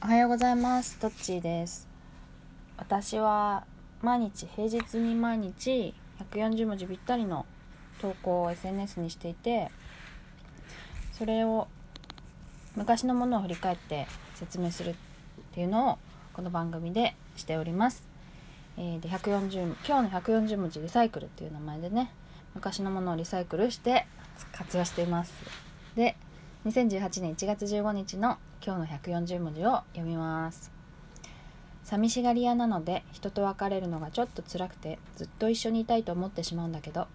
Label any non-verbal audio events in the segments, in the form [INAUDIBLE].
おはようございます。トッチーです。私は毎日平日に毎日140文字ぴったりの投稿を SNS にしていてそれを昔のものを振り返って説明するっていうのをこの番組でしております、えー、で140今日の140文字リサイクルっていう名前でね昔のものをリサイクルして活用しています。で2018年1月15日の今日の140文字を読みます。寂しがり屋なので人と別れるのがちょっと辛くてずっと一緒にいたいと思ってしまうんだけど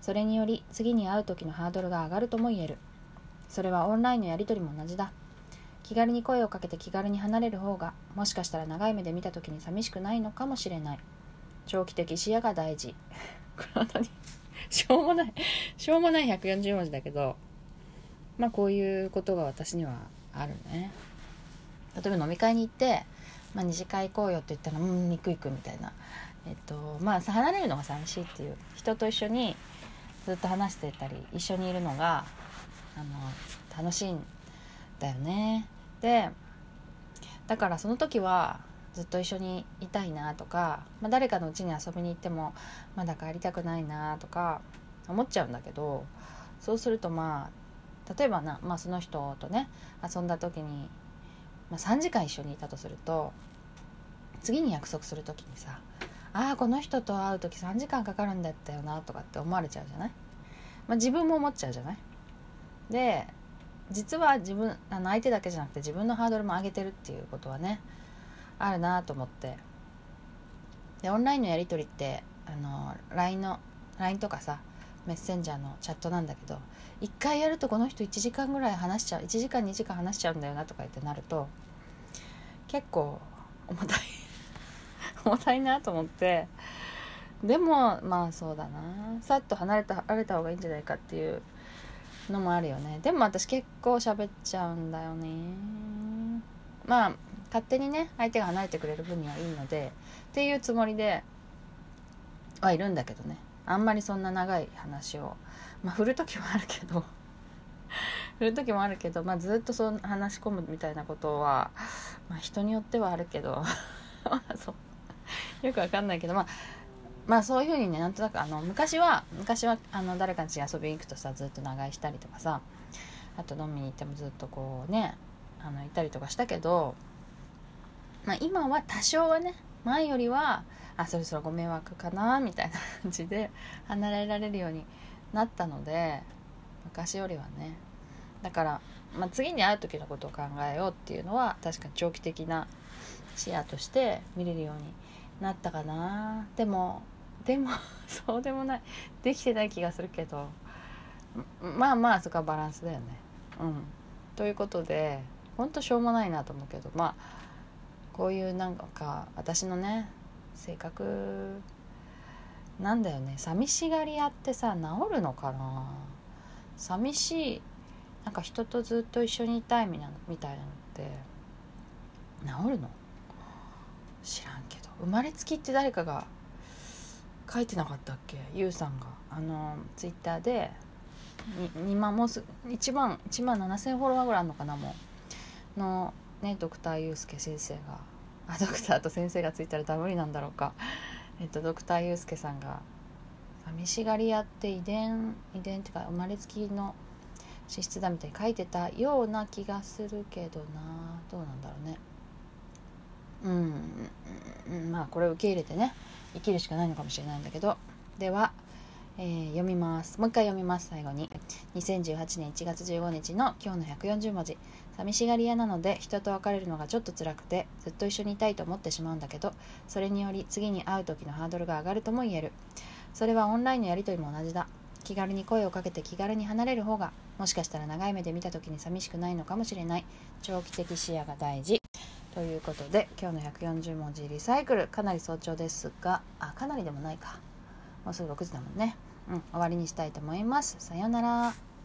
それにより次に会う時のハードルが上がるとも言える。それはオンラインのやり取りも同じだ。気軽に声をかけて気軽に離れる方がもしかしたら長い目で見た時に寂しくないのかもしれない。長期的視野が大事。[LAUGHS] これ本当にしょうもないしょうもない140文字だけどまあこういうことが私にはあるね。例えば飲み会に行って「まあ、二次会行こうよ」って言ったら「うん肉行く」みたいな。えっとまあ離れるのが寂しいっていう人と一緒にずっと話してたり一緒にいるのがあの楽しいんだよね。でだからその時はずっと一緒にいたいなとか、まあ、誰かのうちに遊びに行ってもまだ帰りたくないなとか思っちゃうんだけどそうするとまあ例えばな、まあ、その人とね遊んだ時に、まあ、3時間一緒にいたとすると次に約束する時にさああこの人と会う時3時間かかるんだったよなとかって思われちゃうじゃない、まあ、自分も思っちゃうじゃない？で実は自分あの相手だけじゃなくて自分のハードルも上げてるっていうことはねあるなと思って。でオンラインのやり取りってあの LINE の LINE とかさメッセンジャーのチャットなんだけど1回やるとこの人1時間ぐらい話しちゃう1時間2時間話しちゃうんだよなとか言ってなると結構 [LAUGHS] 重たい重たいなと思ってでもまあそうだな。さっと離れた離れた方がいいんじゃないかっていうのもあるよね。でも私結構喋っちゃうんだよね。まあ勝手にね相手が離れてくれる分にはいいのでっていうつもりではいるんだけどね。あんまりそんな長い話を。まあ振る時もあるけど。[LAUGHS] 振る時もあるけど、まあ、ずっとそう話し込むみたいなことは、まあ、人によってはあるけど。[LAUGHS] よくわかんないけどまあまあそういうふうにねなんとなくあの昔は昔はあの誰かに遊びに行くとさずっと長居したりとかさあと飲みに行ってもずっとこうねあのいたりとかしたけど、まあ、今は多少はね前よりはあそろそろご迷惑かなみたいな感じで離れられるようになったので昔よりはね。だから、まあ、次に会う時のことを考えようっていうのは確かに長期的な視野として見れるようになったかな。でもでも [LAUGHS] そうでもない。できてない気がするけど。まあまあそこはバランスだよね。うん。ということでほんとしょうもないなと思うけどまあこういうなんか私のね性格なんだよね。寂しがり屋ってさ治るのかな？寂しいなんか人とずっと一緒にいたいみたいなのって治るの？知らんけど。生まれつきって誰かが書いてなかったっけ？ゆうさんが。あのツイッターで2万もうす1万1万7,000フォロワーぐらいあるのかなもう。のねドクターユースケ先生があドクターと先生がついたらダブリなんだろうか。えっと、ドクターユースケさんが寂しがり屋って遺伝遺伝っていうか生まれつきの資質だみたいに書いてたような気がするけどな。どうなんだろうね。うん、まあこれを受け入れてね生きるしかないのかもしれないんだけど。では、えー、読みます。もう一回読みます最後に。2018年1月15日の今日の140文字。寂しがり屋なので人と別れるのがちょっと辛くてずっと一緒にいたいと思ってしまうんだけどそれにより次に会う時のハードルが上がるとも言える。それはオンラインのやり取りも同じだ。気軽に声をかけて気軽に離れる方がもしかしたら長い目で見た時に寂しくないのかもしれない。長期的視野が大事。ということで今日の140文字リサイクルかなり早朝ですがあかなりでもないか。もうすぐ6時だもんね。うん終わりにしたいと思います。さようなら。